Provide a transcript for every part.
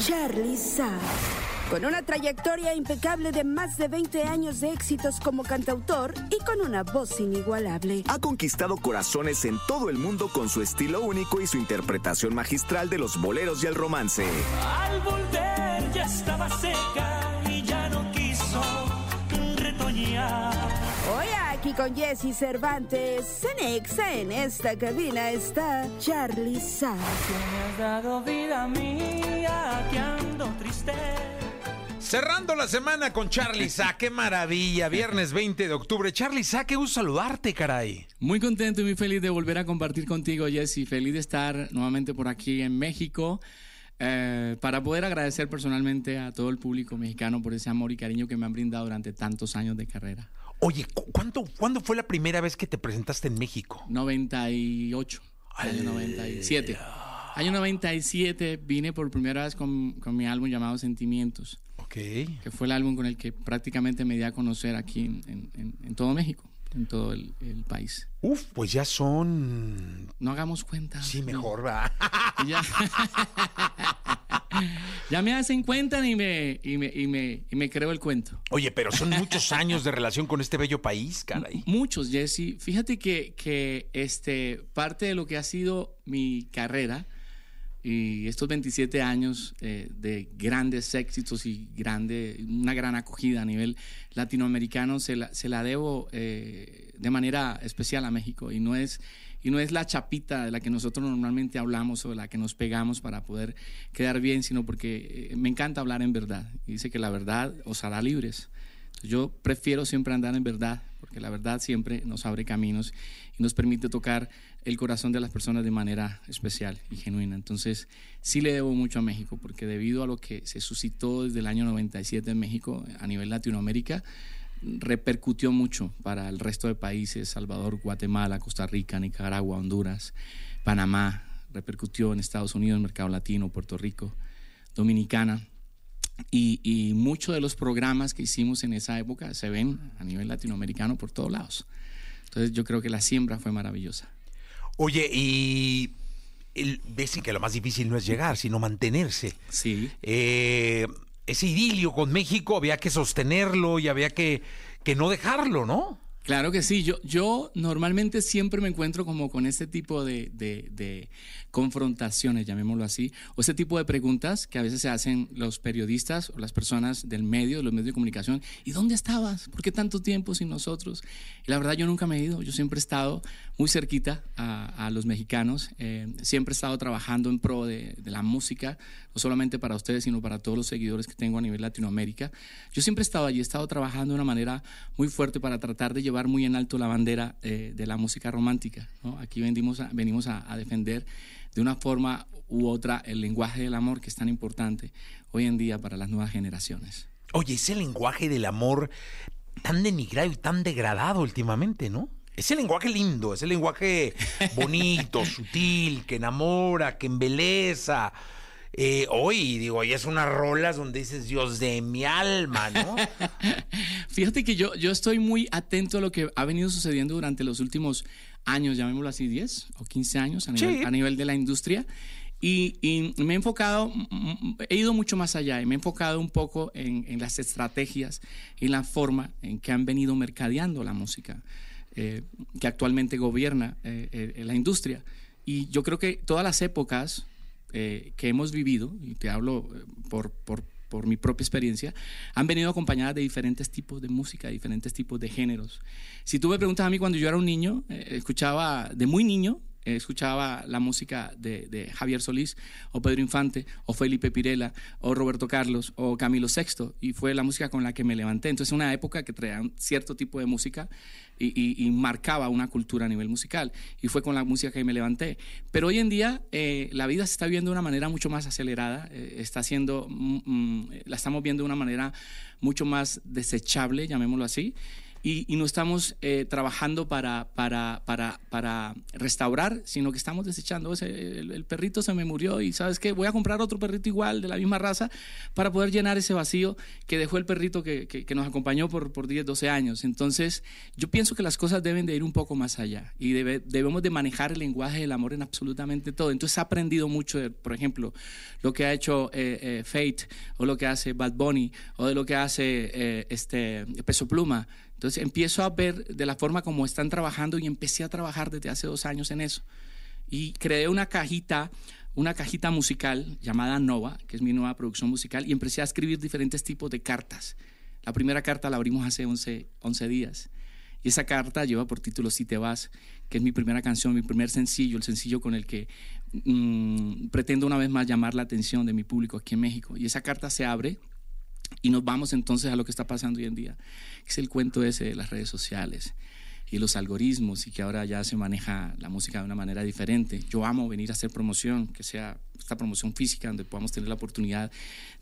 Charlie Sa. Con una trayectoria impecable de más de 20 años de éxitos como cantautor y con una voz inigualable. Ha conquistado corazones en todo el mundo con su estilo único y su interpretación magistral de los boleros y el romance. Al volver ya estaba seca aquí con Jesse Cervantes, Cenexa en esta cabina está Charlie Sa. Me has dado vida mía, que ando triste. Cerrando la semana con Charlie Sa, qué maravilla, viernes 20 de octubre. Charlie Sa, qué gusto saludarte, caray. Muy contento y muy feliz de volver a compartir contigo, Jesse. Feliz de estar nuevamente por aquí en México. eh, para poder agradecer personalmente a todo el público mexicano por ese amor y cariño que me han brindado durante tantos años de carrera. Oye, ¿cu- ¿cuánto, ¿cuándo fue la primera vez que te presentaste en México? 98, año 97. Año 97 vine por primera vez con, con mi álbum llamado Sentimientos, Ok. que fue el álbum con el que prácticamente me di a conocer aquí en, en- todo México, en todo el, el país. Uf, pues ya son... No hagamos cuenta. Sí, mejor, ¿verdad? Ya, ya me hacen cuenta y me, y, me, y, me, y me creo el cuento. Oye, pero son muchos años de relación con este bello país, caray. Muchos, Jesse. Fíjate que, que este, parte de lo que ha sido mi carrera y estos 27 años eh, de grandes éxitos y grande, una gran acogida a nivel latinoamericano se la, se la debo eh, de manera especial a México y no es y no es la chapita de la que nosotros normalmente hablamos o de la que nos pegamos para poder quedar bien, sino porque eh, me encanta hablar en verdad. Y dice que la verdad os hará libres. Yo prefiero siempre andar en verdad, porque la verdad siempre nos abre caminos y nos permite tocar el corazón de las personas de manera especial y genuina. Entonces, sí le debo mucho a México, porque debido a lo que se suscitó desde el año 97 en México a nivel Latinoamérica, repercutió mucho para el resto de países, Salvador, Guatemala, Costa Rica, Nicaragua, Honduras, Panamá, repercutió en Estados Unidos, Mercado Latino, Puerto Rico, Dominicana. Y, y muchos de los programas que hicimos en esa época se ven a nivel latinoamericano por todos lados. Entonces yo creo que la siembra fue maravillosa. Oye, y ves que lo más difícil no es llegar, sino mantenerse. Sí. Eh, ese idilio con México había que sostenerlo y había que, que no dejarlo, ¿no? Claro que sí, yo, yo normalmente siempre me encuentro como con este tipo de, de, confrontaciones, llamémoslo así, o este tipo de preguntas que a veces se hacen los periodistas o las personas del medio, los medios de comunicación. ¿Y dónde estabas? ¿Por qué tanto tiempo sin nosotros? Y la verdad yo nunca me he ido, yo siempre he estado muy cerquita a, a los mexicanos, eh, siempre he estado trabajando en pro de, de la música, no solamente para ustedes, sino para todos los seguidores que tengo a nivel Latinoamérica. Yo siempre he estado allí, he estado trabajando de una manera muy fuerte para tratar de llevar muy en alto la bandera eh, de la música romántica. ¿no? Aquí venimos, a, venimos a, a, defender de una forma u otra el lenguaje del amor que es tan importante hoy en día para las nuevas generaciones. Oye, ese lenguaje del amor tan denigrado y tan degradado últimamente, ¿no? Ese lenguaje lindo, ese lenguaje bonito, sutil, que enamora, que embeleza. Eh, hoy, digo, y es unas rolas donde dices, Dios de mi alma, ¿no? Fíjate que yo, yo estoy muy atento a lo que ha venido sucediendo durante los últimos años, llamémoslo así, 10 o 15 años a nivel, Sí. a nivel de la industria. Y, y me he enfocado, he ido mucho más allá y me he enfocado un poco en, en las estrategias y la forma en que han venido mercadeando la música eh, que actualmente gobierna eh, eh, la industria. Y yo creo que todas las épocas eh, que hemos vivido, y te hablo eh, por, por, mi propia experiencia, han venido acompañadas de diferentes tipos de música, diferentes tipos de géneros. Si tú me preguntas a mí cuando yo era un niño, eh, escuchaba de muy niño, escuchaba la música de, Javier Solís o Pedro Infante o Felipe Pirela o Roberto Carlos o Camilo VI y fue la música con la que me levanté. Entonces una época que traía un cierto tipo de música y marcaba una cultura a nivel musical y fue con la música que me levanté. Pero hoy en día eh, la vida se está viendo de una manera mucho más acelerada, eh, está siendo, mm, mm, la estamos viendo de una manera mucho más desechable, llamémoslo así. Y, y no estamos eh, trabajando para, para, para, para restaurar, sino que estamos desechando. Ese- el, perrito se me murió y sabes qué, voy a comprar otro perrito igual de la misma raza para poder llenar ese vacío que dejó el perrito que, que- nos acompañó por, por 10, 12 años. Entonces, yo pienso que las cosas deben de ir un poco más allá y debe- debemos de manejar el lenguaje del amor en absolutamente todo. Entonces, he aprendido mucho, de, por ejemplo, lo que ha hecho eh, eh, Fate o lo que hace Bad Bunny o de lo que hace eh, este Peso Pluma. Entonces empiezo a ver de la forma como están trabajando y empecé a trabajar desde hace dos años en eso. Y creé una cajita, una cajita musical llamada Nova, que es mi nueva producción musical, y empecé a escribir diferentes tipos de cartas. La primera carta la abrimos hace 11, 11 días. Y esa carta lleva por título Si te vas, que es mi primera canción, mi primer sencillo, el sencillo con el que mm, pretendo una vez más llamar la atención de mi público aquí en México. Y esa carta se abre y nos vamos entonces a lo que está pasando hoy en día, que es el cuento ese de las redes sociales y los algoritmos y que ahora ya se maneja la música de una manera diferente. Yo amo venir a hacer promoción, que sea esta promoción física donde podamos tener la oportunidad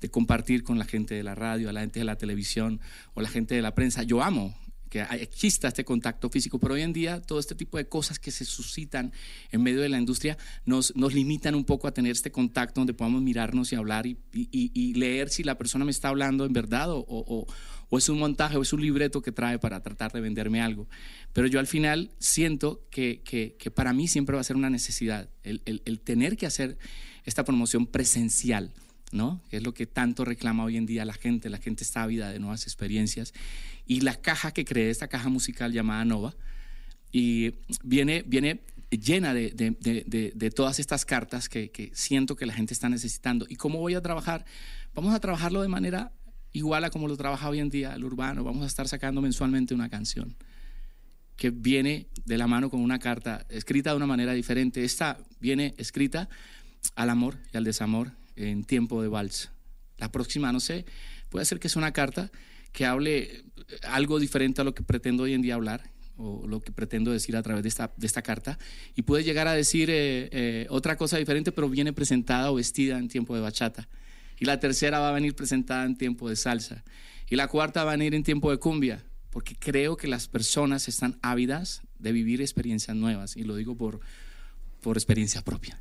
de compartir con la gente de la radio, a la gente de la televisión o la gente de la prensa. Yo amo que exista este contacto físico, pero hoy en día todo este tipo de cosas que se suscitan en medio de la industria nos, nos limitan un poco a tener este contacto donde podamos mirarnos y hablar y, y- y- leer si la persona me está hablando en verdad o, o- o es un montaje o es un libreto que trae para tratar de venderme algo. Pero yo al final siento que, que- que para mí siempre va a ser una necesidad el, el- el tener que hacer esta promoción presencial. ¿No? Que es lo que tanto reclama hoy en día la gente. La gente está ávida de nuevas experiencias. Y la caja que creé, esta caja musical llamada Nova, y viene, viene llena de, de- de- todas estas cartas que, que siento que la gente está necesitando. ¿Y cómo voy a trabajar? Vamos a trabajarlo de manera igual a como lo trabaja hoy en día el urbano. Vamos a estar sacando mensualmente una canción que viene de la mano con una carta escrita de una manera diferente. Esta viene escrita al amor y al desamor en tiempo de vals. La próxima, no sé, puede ser que sea una carta que hable algo diferente a lo que pretendo hoy en día hablar o lo que pretendo decir a través de esta, de esta carta y puede llegar a decir eh, eh, otra cosa diferente pero viene presentada o vestida en tiempo de bachata y la tercera va a venir presentada en tiempo de salsa y la cuarta va a venir en tiempo de cumbia porque creo que las personas están ávidas de vivir experiencias nuevas y lo digo por, por experiencia propia.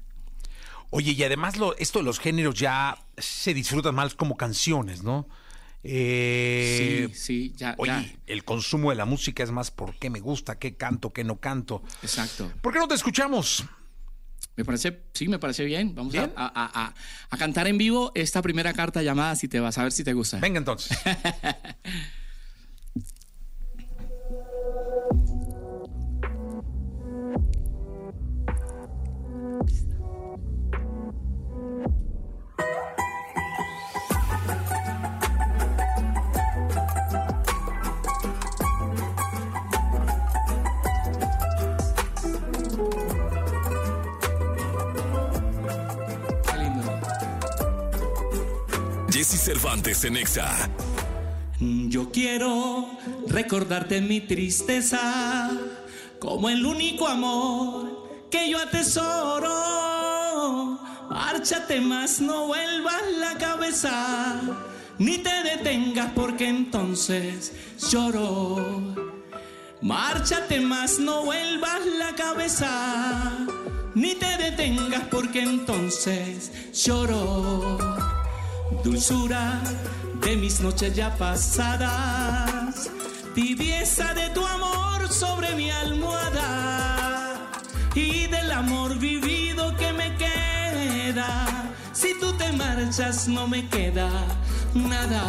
Oye, y además lo, esto de los géneros ya se disfrutan más como canciones, ¿no? Eh, sí, sí, ya, Oye, ya. el consumo de la música es más por qué me gusta, qué canto, qué no canto. Exacto. ¿Por qué no te escuchamos? Me parece, sí, me parece bien. Vamos a- Bien. A, a- a- a cantar en vivo esta primera carta llamada Si te vas, a ver si te gusta. Venga entonces. Cervantes en Exa. Yo quiero recordarte mi tristeza como el único amor que yo atesoro. Márchate más, no vuelvas la cabeza, ni te detengas porque entonces lloro. Márchate más, no vuelvas la cabeza, ni te detengas porque entonces lloro. Dulzura de mis noches ya pasadas, tibieza de tu amor sobre mi almohada y del amor vivido que me queda. Si tú te marchas no me queda nada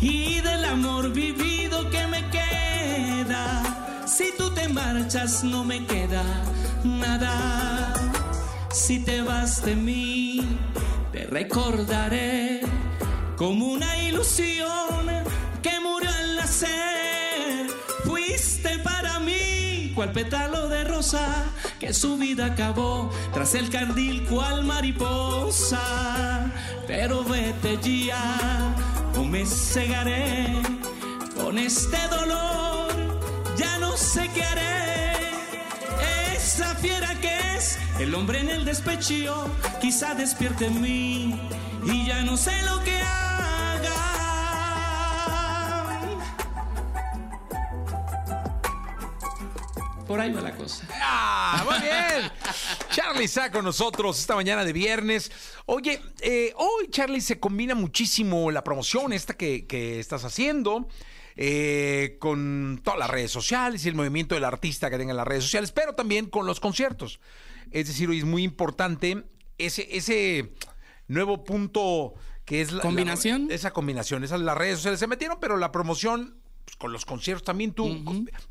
y del amor vivido que me queda. Si tú te marchas no me queda nada. Si te vas de mí, te recordaré como una ilusión que murió al nacer. Fuiste para mí cual pétalo de rosa que su vida acabó tras el cardil cual mariposa. Pero vete ya, o me cegaré con este dolor, ya no sé qué haré. Esa fiera el hombre en el despecho quizá despierte en mí y ya no sé lo que haga. Por ahí va la cosa. ¡Ah! ¡Muy bien! Charlie está con nosotros esta mañana de viernes. Oye, eh, hoy, Charlie, se combina muchísimo la promoción esta que, que estás haciendo eh, con todas las redes sociales y el movimiento del artista que tenga en las redes sociales, pero también con los conciertos. Es decir, hoy es muy importante ese, ese nuevo punto que es la ¿Combinación? la- esa combinación. Esas las redes sociales se metieron, pero la promoción pues, con los conciertos también tú.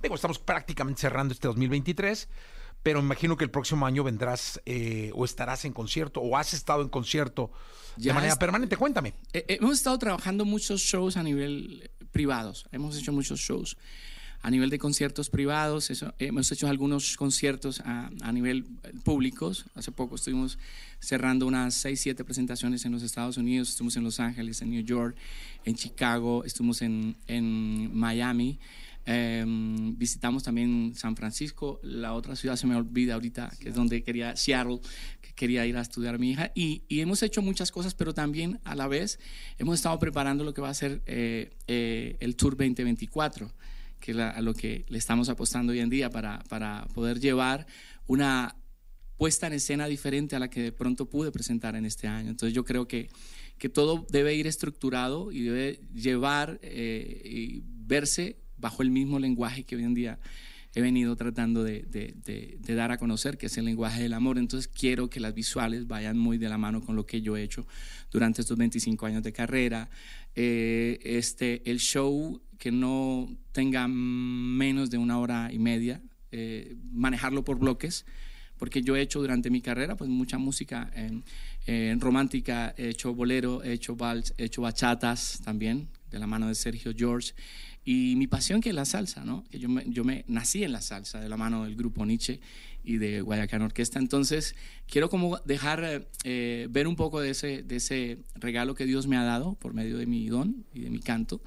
Digo, estamos prácticamente cerrando este 2023. Pero imagino que el próximo año vendrás eh, o estarás en concierto o has estado en concierto de manera es- permanente. Cuéntame. Eh, hemos estado trabajando muchos shows a nivel privados. Hemos hecho muchos shows a nivel de conciertos privados. Eso, hemos hecho algunos conciertos a, a nivel eh, públicos. Hace poco estuvimos cerrando unas 6, 7 presentaciones en los Estados Unidos. Estuvimos en Los Ángeles, en New York, en Chicago, estuvimos en, en Miami. Eh, visitamos también San Francisco, la otra ciudad se me olvida ahorita, que es donde quería, Seattle, que quería ir a estudiar mi hija. Y, y hemos hecho muchas cosas, pero también a la vez hemos estado preparando lo que va a ser eh, eh, el Tour 2024, que es la- a lo que le estamos apostando hoy en día para, para poder llevar una puesta en escena diferente a la que de pronto pude presentar en este año. Entonces yo creo que, que todo debe ir estructurado y debe llevar eh, y verse bajo el mismo lenguaje que hoy en día he venido tratando de, dar a conocer, que es el lenguaje del amor. Entonces quiero que las visuales vayan muy de la mano con lo que yo he hecho durante estos 25 años de carrera. Eh, este, el show que no tenga menos de una hora y media, eh, manejarlo por bloques porque yo he hecho durante mi carrera pues mucha música en, en romántica, he hecho bolero, he hecho vals, he hecho bachatas también, de la mano de Sergio George. Y mi pasión que es la salsa, ¿no? Que yo me, yo me nací en la salsa, de la mano del grupo Nietzsche y de Guayacán Orquesta. Entonces, quiero como dejar eh, ver un poco de ese, de ese regalo que Dios me ha dado por medio de mi don y de mi canto,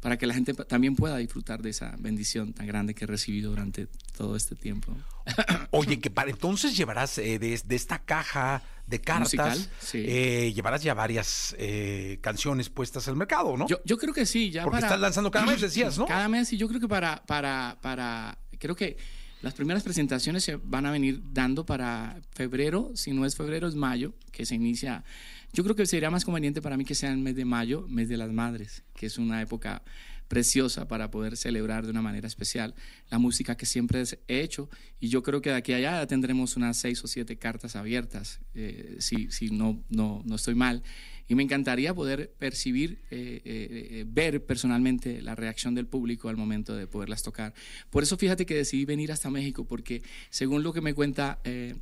para que la gente también pueda disfrutar de esa bendición tan grande que he recibido durante todo este tiempo. Oye, que para entonces llevarás eh, de, de esta caja de cartas, Musical, sí. eh, llevarás ya varias eh, canciones puestas al mercado, ¿no? Yo, yo creo que sí, ya Porque para- estás lanzando cada mes, decías, ¿no? Cada mes, y yo creo que para, para, para, creo que las primeras presentaciones se van a venir dando para febrero, si no es febrero, es mayo, que se inicia. Yo creo que sería más conveniente para mí que sea el mes de mayo, mes de las madres, que es una época preciosa para poder celebrar de una manera especial la música que siempre he hecho. Y yo creo que de aquí a allá tendremos unas seis o siete cartas abiertas eh, si, si no, no, no estoy mal y me encantaría poder percibir, eh, eh, eh, ver personalmente la reacción del público al momento de poderlas tocar. Por eso fíjate que decidí venir hasta México, porque según lo que me cuenta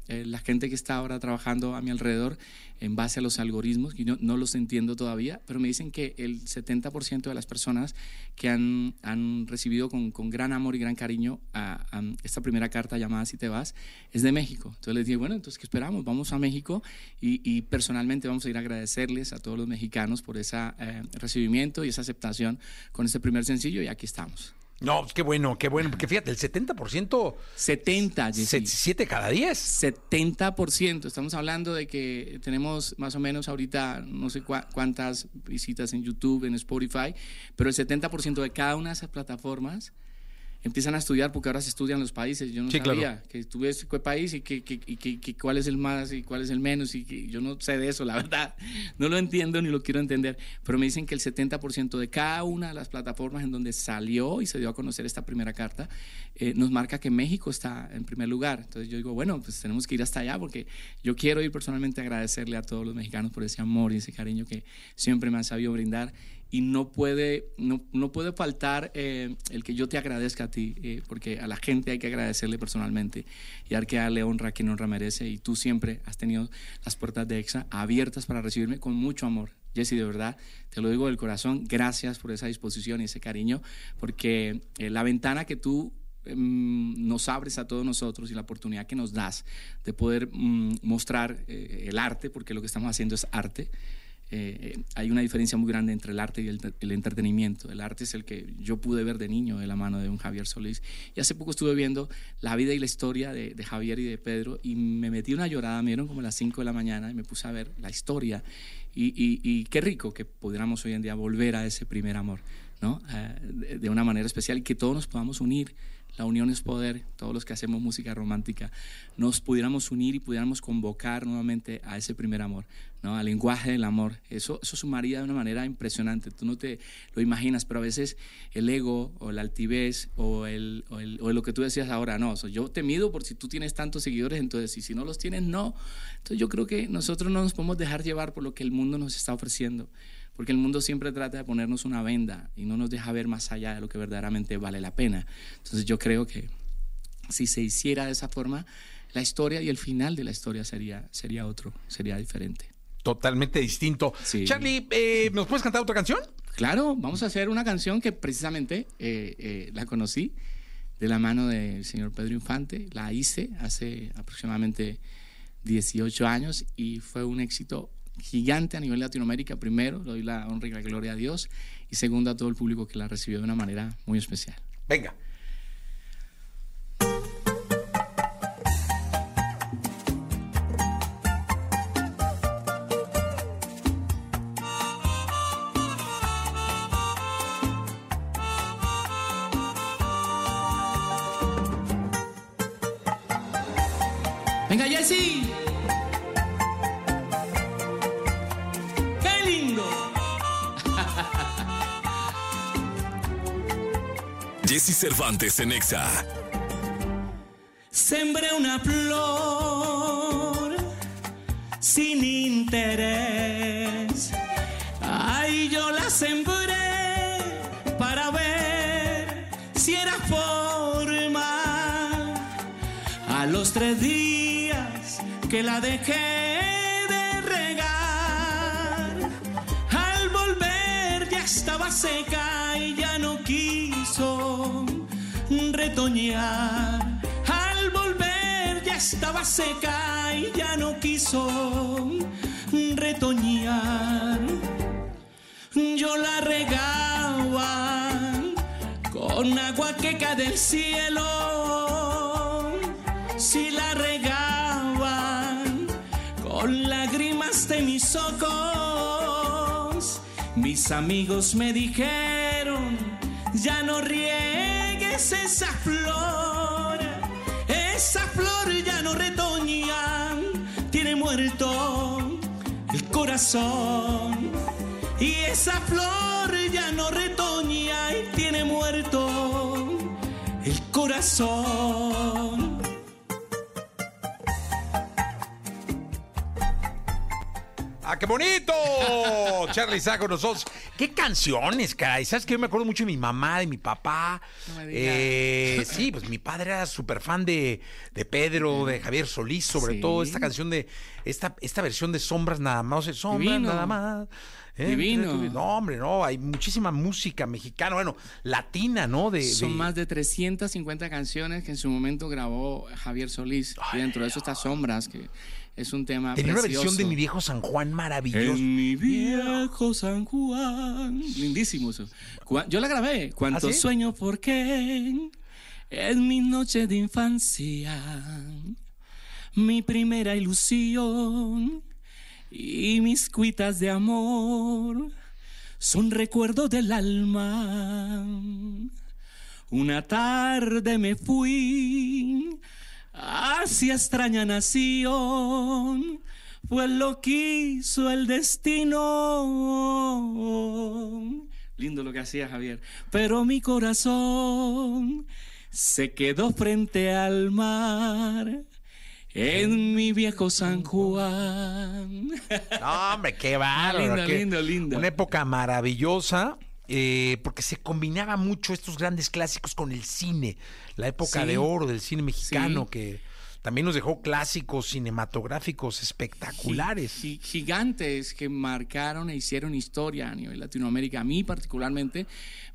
la gente que está ahora trabajando a mi alrededor, en base a los algoritmos, y no, no los entiendo todavía, pero me dicen que el 70% de las personas que han, han recibido con, con gran amor y gran cariño a, a esta primera carta llamada Si te vas, es de México. Entonces les dije, bueno, entonces ¿qué esperamos? Vamos a México y, y personalmente vamos a ir a agradecerles a todos los mexicanos por ese recibimiento y esa aceptación con este primer sencillo y aquí estamos. No, pues qué bueno, qué bueno. Porque fíjate, el 70%, 70, Jessy. 7 cada 10. 70%. Estamos hablando de que tenemos más o menos ahorita no sé cuántas visitas en YouTube, en Spotify, pero el 70% de cada una de esas plataformas empiezan a estudiar porque ahora se estudian los países. Yo no Sí, claro. sabía que tú ves qué país y, que, que- y que- que cuál es el más y cuál es el menos y que yo no sé de eso, la verdad. No lo entiendo ni lo quiero entender, pero me dicen que el 70% de cada una de las plataformas en donde salió y se dio a conocer esta primera carta eh, nos marca que México está en primer lugar. Entonces yo digo, bueno, pues tenemos que ir hasta allá porque yo quiero ir personalmente a agradecerle a todos los mexicanos por ese amor y ese cariño que siempre me han sabido brindar y no puede, no, no puede faltar eh, el que yo te agradezca a ti, eh, porque a la gente hay que agradecerle personalmente y hay que darle honra a quien honra merece. Y tú siempre has tenido las puertas de EXA abiertas para recibirme con mucho amor. Jesse, de verdad, te lo digo del corazón, gracias por esa disposición y ese cariño, porque eh, la ventana que tú em, nos abres a todos nosotros y la oportunidad que nos das de poder mm, mostrar eh, el arte, porque lo que estamos haciendo es arte, eh, hay una diferencia muy grande entre el arte y el, entretenimiento. El arte es el que yo pude ver de niño de la mano de un Javier Solís. Y hace poco estuve viendo la vida y la historia de, Javier y de Pedro y me metí una llorada, me dieron como las 5 de la mañana y me puse a ver la historia. Y qué rico que pudiéramos hoy en día volver a ese primer amor, ¿no? Eh, de, de una manera especial y que todos nos podamos unir la unión es poder, todos los que hacemos música romántica, nos pudiéramos unir y pudiéramos convocar nuevamente a ese primer amor, ¿no? al lenguaje del amor. Eso, eso sumaría de una manera impresionante. Tú no te lo imaginas, pero a veces el ego o la altivez o, el, o, o lo que tú decías ahora, no, yo te mido por si tú tienes tantos seguidores, entonces, y si no los tienes, no. Entonces yo creo que nosotros no nos podemos dejar llevar por lo que el mundo nos está ofreciendo porque el mundo siempre trata de ponernos una venda y no nos deja ver más allá de lo que verdaderamente vale la pena. Entonces yo creo que si se hiciera de esa forma, la historia y el final de la historia sería, sería otro, sería diferente. Totalmente distinto. Sí. Charlie, eh, ¿nos puedes cantar otra canción? Claro, vamos a hacer una canción que precisamente eh, eh, la conocí de la mano del señor Pedro Infante. La hice hace aproximadamente 18 años y fue un éxito gigante a nivel Latinoamérica. Primero, le doy la honra y la gloria a Dios. Y segundo, a todo el público que la recibió de una manera muy especial. Venga. Venga, Jessy. Jesse Cervantes en Exa. Sembré una flor sin interés. Ay, yo la sembré para ver si era forma. A los tres días que la dejé de regar, al volver ya estaba seca retoñar. Al volver ya estaba seca y ya no quiso retoñar. Yo la regaba con agua que cae del cielo. Si la regaban con lágrimas de mis ojos, mis amigos me dijeron, ya no riegues esa flor, esa flor ya no retoña, tiene muerto el corazón. Y esa flor ya no retoña y tiene muerto el corazón. ¡Ah, qué bonito! Charlie está con nosotros. ¿Qué canciones, caray? ¿Sabes que yo me acuerdo mucho de mi mamá, de mi papá? No me digas. Eh, sí, pues mi padre era súper fan de, de Pedro, de Javier Solís, sobre Sí. todo esta canción de, esta, esta versión de Sombras nada más, o sea, Sombras Divino. nada más. Eh, Divino. No, hombre, no, hay muchísima música mexicana, bueno, latina, ¿no? De, Son de- más de 350 canciones que en su momento grabó Javier Solís. y dentro de eso está Sombras, que es un tema Tenía una versión de Mi Viejo San Juan maravillosa. En mi viejo San Juan. Lindísimo eso. Yo la grabé. Cuántos ¿Ah, sí? sueños, ¿por qué? En mi noche de infancia. Mi primera ilusión. Y mis cuitas de amor. Son recuerdos del alma. Una tarde me fui hacia extraña nación, pues lo quiso el destino. Lindo lo que hacía Javier, pero mi corazón se quedó frente al mar. En mi viejo San Juan. No, hombre, qué bárbaro. Lindo, qué- lindo, lindo. Una época maravillosa. Eh, porque se combinaba mucho estos grandes clásicos con el cine, la época Sí. de oro del cine mexicano, Sí. que también nos dejó clásicos cinematográficos espectaculares. Gi- gigantes que marcaron e hicieron historia a nivel Latinoamérica. A mí particularmente,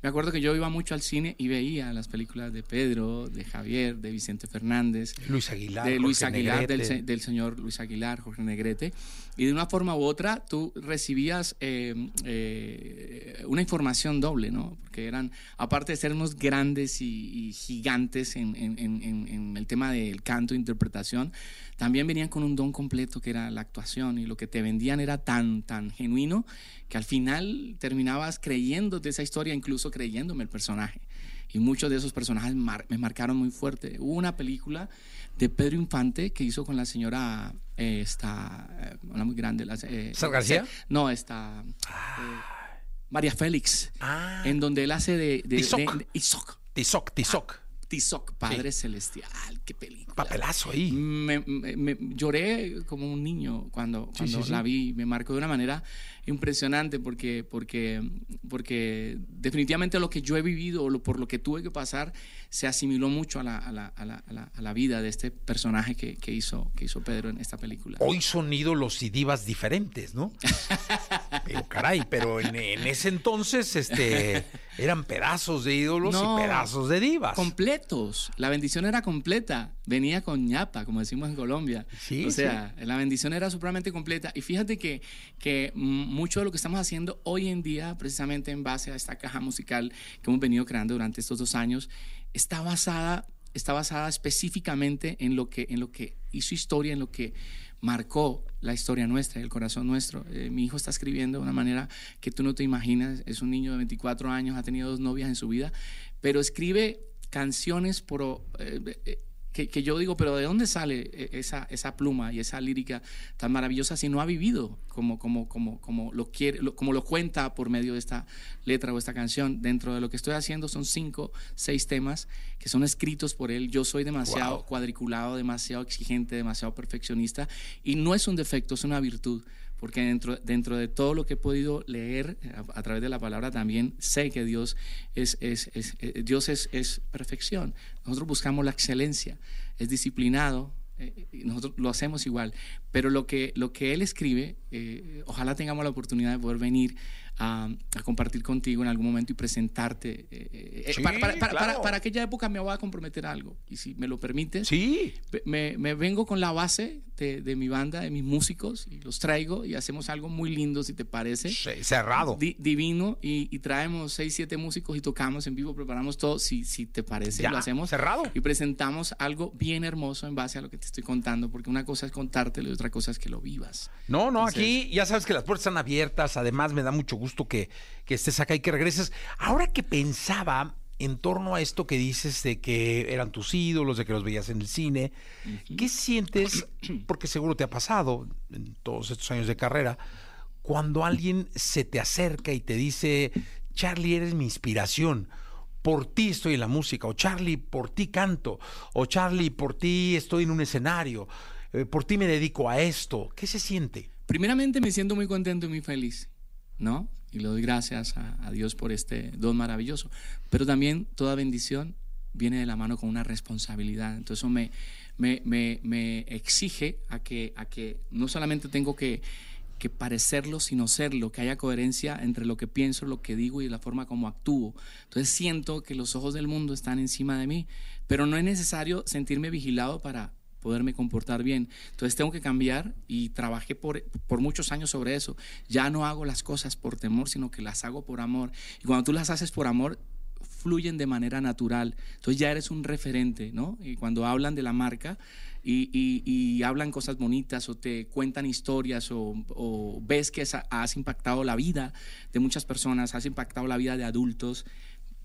me acuerdo que yo iba mucho al cine y veía las películas de Pedro, de Javier, de Vicente Fernández, Luis Aguilar, de Luis Jorge Aguilar, del, del señor Luis Aguilar, Jorge Negrete. Y de una forma u otra tú recibías eh, eh, una información doble, ¿no? Porque eran, aparte de ser unos grandes y, y gigantes en, en- en- en- en el tema del canto e interpretación, también venían con un don completo que era la actuación y lo que te vendían era tan, tan genuino que al final terminabas creyendo de esa historia, incluso creyéndome el personaje. Y muchos de esos personajes me marcaron muy fuerte. Hubo una película de Pedro Infante que hizo con la señora, eh, esta, eh, una muy grande. La, eh, García? No, esta... María Félix, ah. en donde él hace de, de, Tizoc. Tizoc, Tizoc. Tizoc, Padre Celestial, qué película. Papelazo ahí. Me, lloré como un niño cuando, cuando la vi, me marcó de una manera impresionante porque, porque, porque definitivamente lo que yo he vivido o por lo que tuve que pasar se asimiló mucho a la, a la, a la, a la vida de este personaje que, que, hizo, que hizo Pedro en esta película. Hoy son ídolos y divas diferentes, ¿no? pero caray, pero en, ese entonces este, eran pedazos de ídolos y pedazos de divas. Completos. La bendición era completa. Venía con ñapa, como decimos en Colombia. Sí, o sea, la bendición era supremamente completa. Y fíjate que, que mucho de lo que estamos haciendo hoy en día, precisamente en base a esta caja musical que hemos venido creando durante estos dos años, está basada, está basada específicamente en lo, que, en lo que hizo historia, en lo que marcó la historia nuestra, el corazón nuestro. Eh, mi hijo está escribiendo de una manera que tú no te imaginas. Es un niño de 24 años, ha tenido dos novias en su vida, pero escribe canciones por... Eh, que, yo digo, pero ¿de dónde sale e, esa, esa pluma y esa lírica tan maravillosa si no ha vivido como, como, como, como, lo quiere, como lo cuenta por medio de esta letra o esta canción? Dentro de lo que estoy haciendo son cinco, seis temas que son escritos por él. Yo soy demasiado cuadriculado, demasiado exigente, demasiado perfeccionista y no es un defecto, es una virtud porque dentro, dentro de todo lo que he podido leer eh, a, través de la palabra también sé que Dios es, es, eh, Dios es perfección. Nosotros buscamos la excelencia, es disciplinado, eh, nosotros lo hacemos igual, pero lo que, lo que Él escribe, ojalá tengamos la oportunidad de poder venir a, compartir contigo en algún momento y presentarte. Eh, eh, para, aquella época me voy a comprometer algo y si me lo permites, sí. me, vengo con la base de, mi banda, de mis músicos y los traigo y hacemos algo muy lindo, si te parece. cerrado. divino y, traemos seis, siete músicos y tocamos en vivo, preparamos todo, si, si te parece, lo hacemos. Cerrado. Y presentamos algo bien hermoso en base a lo que te estoy contando, porque una cosa es contártelo y otra cosa es que lo vivas. No, no, aquí ya sabes que las puertas están abiertas, además me da mucho gusto gusto que, estés acá y que regreses. Ahora que pensaba en torno a esto que dices de que eran tus ídolos, de que los veías en el cine, ¿qué sientes? Porque seguro te ha pasado en todos estos años de carrera, cuando alguien se te acerca y te dice, Charlie, eres mi inspiración. Por ti estoy en la música, o Charlie, por ti canto, o Charlie, por ti estoy en un escenario, eh, por ti me dedico a esto. ¿Qué se siente? Primeramente me siento muy contento y muy feliz. ¿No? Y le doy gracias a, Dios por este don maravilloso. Pero también toda bendición viene de la mano con una responsabilidad. Entonces eso me, me, exige a que, a que no solamente tengo que, que parecerlo, sino serlo, que haya coherencia entre lo que pienso, lo que digo y la forma como actúo. Entonces siento que los ojos del mundo están encima de mí, pero no es necesario sentirme vigilado para, poderme comportar bien. Entonces tengo que cambiar y trabajé por, por muchos años sobre eso. Ya no hago las cosas por temor, sino que las hago por amor. Y cuando tú las haces por amor, fluyen de manera natural. Entonces ya eres un referente, ¿no? Y cuando hablan de la marca y, y, hablan cosas bonitas o te cuentan historias o, o ves que has impactado la vida de muchas personas, has impactado la vida de adultos,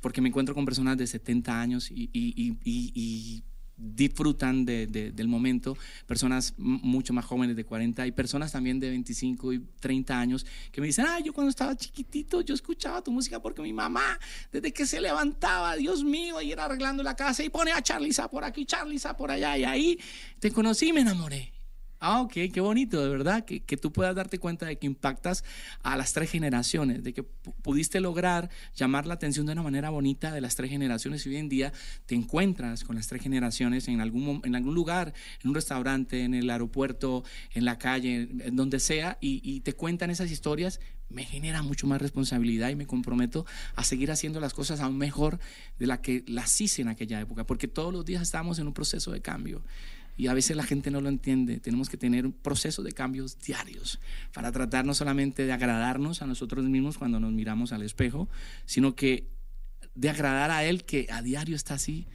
porque me encuentro con personas de 70 años y, y disfrutan de, del momento, personas mucho más jóvenes de 40 y personas también de 25 y 30 años que me dicen, ah, yo cuando estaba chiquitito yo escuchaba tu música porque mi mamá, desde que se levantaba, Dios mío, y era arreglando la casa y pone a Charliza por aquí, Charliza por allá, y ahí te conocí y me enamoré. Ah, ok, qué bonito, de verdad, que, que, tú puedas darte cuenta de que impactas a las tres generaciones, de que pudiste lograr llamar la atención de una manera bonita de las tres generaciones y hoy en día te encuentras con las tres generaciones en algún, en algún lugar, en un restaurante, en el aeropuerto, en la calle, en donde sea, y, y te cuentan esas historias, me genera mucho más responsabilidad y me comprometo a seguir haciendo las cosas aún mejor de la que las hice en aquella época, porque todos los días estamos en un proceso de cambio y a veces la gente no lo entiende. Tenemos que tener un proceso de cambios diarios para tratar no solamente de agradarnos a nosotros mismos cuando nos miramos al espejo, sino que de agradar a Él que a diario está así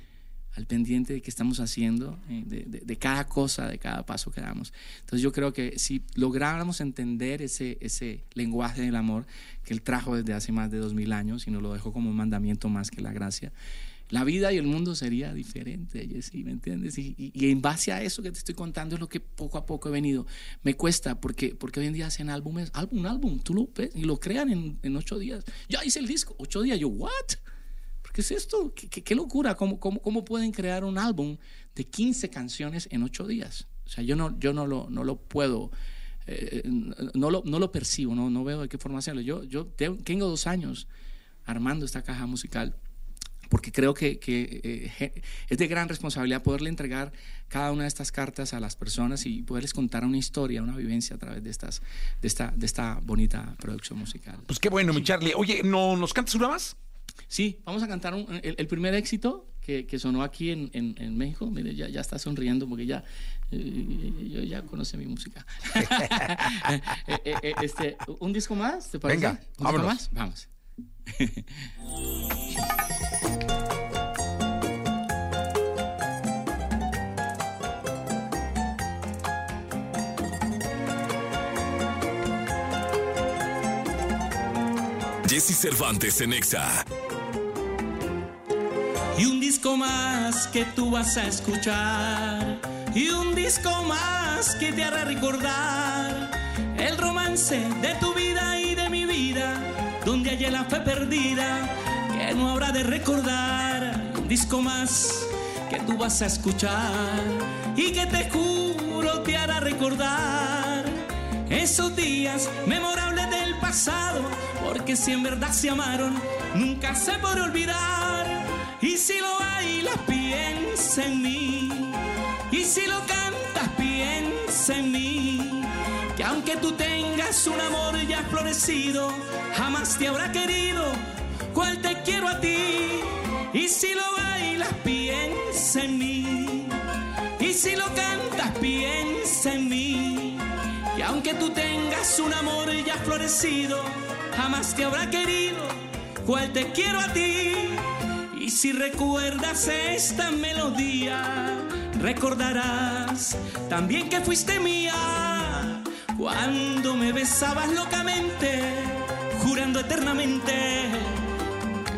al pendiente de qué estamos haciendo, eh, de, cada cosa, de cada paso que damos. Entonces yo creo que si lográramos entender ese, ese lenguaje del amor que Él trajo desde hace más de dos mil años y nos lo dejó como un mandamiento más que la gracia, la vida y el mundo sería diferente, Jesse, ¿me entiendes? Y, en base a eso que te estoy contando es lo que poco a poco he venido. Me cuesta porque, porque hoy en día hacen álbumes, álbum, un álbum, tú lo ves y lo crean en, en ocho días. Ya hice el disco, ocho días, yo, ¿what? ¿Qué es esto? ¿Qué, qué, locura? ¿Cómo, ¿Cómo, cómo, pueden crear un álbum de 15 canciones en ocho días? O sea, yo no, yo no, lo, no lo puedo, eh, no, lo, no lo percibo, no, no veo de qué forma hacerlo. Yo, yo tengo dos años armando esta caja musical porque creo que, eh, es de gran responsabilidad poderle entregar cada una de estas cartas a las personas y poderles contar una historia, una vivencia a través de, estas, de, esta, de esta bonita producción musical. Pues qué bueno, mi Charlie. Oye, ¿no, ¿nos cantas una más? Sí, vamos a cantar el, primer éxito que, sonó aquí en, en, México. Mire, ya, ya está sonriendo porque ya, eh, ya conoce mi música. Eh, este, ¿Un disco más? ¿Te parece? Venga, ¿Un disco más? Vamos. Jesse Cervantes en Exa. Y un disco más que tú vas a escuchar. Y un disco más que te hará recordar el romance de tu vida y de mi vida. Donde haya la fe perdida que no habrá de recordar. Un disco más que tú vas a escuchar y que te juro te hará recordar esos días memorables del porque si en verdad se amaron, nunca se podrá olvidar. Y si lo bailas, piensa en mí. Y si lo cantas, piensa en mí. Que aunque tú tengas un amor ya florecido, jamás te habrá querido cual te quiero a ti. Y si lo bailas, piensa en mí. Y si lo cantas, piensa en mí. Que aunque tú tengas un amor ya florecido, jamás te habrá querido cual te quiero a ti. Y si recuerdas esta melodía, recordarás también que fuiste mía cuando me besabas locamente, jurando eternamente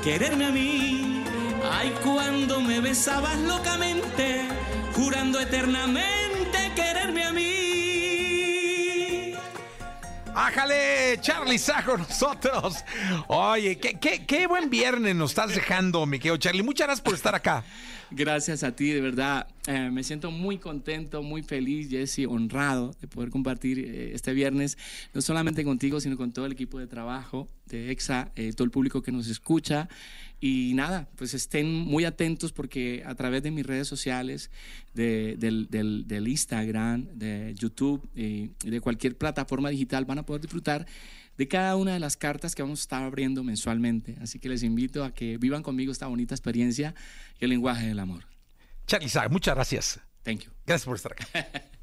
quererme a mí. Ay, cuando me besabas locamente, jurando eternamente quererme a mí. Ájale, Charlie Sajo, nosotros. Oye, qué, qué, buen viernes nos estás dejando, mi querido Charlie. Muchas gracias por estar acá. Gracias a ti, de verdad. Eh, me siento muy contento, muy feliz, Jesse, honrado de poder compartir eh, este viernes, no solamente contigo, sino con todo el equipo de trabajo de EXA, eh, todo el público que nos escucha. Y nada, pues estén muy atentos porque a través de mis redes sociales, de, del, Instagram, de YouTube de cualquier plataforma digital van a poder disfrutar de cada una de las cartas que vamos a estar abriendo mensualmente. Así que les invito a que vivan conmigo esta bonita experiencia y el lenguaje del amor. Charlie muchas gracias. Thank you. Gracias por estar acá.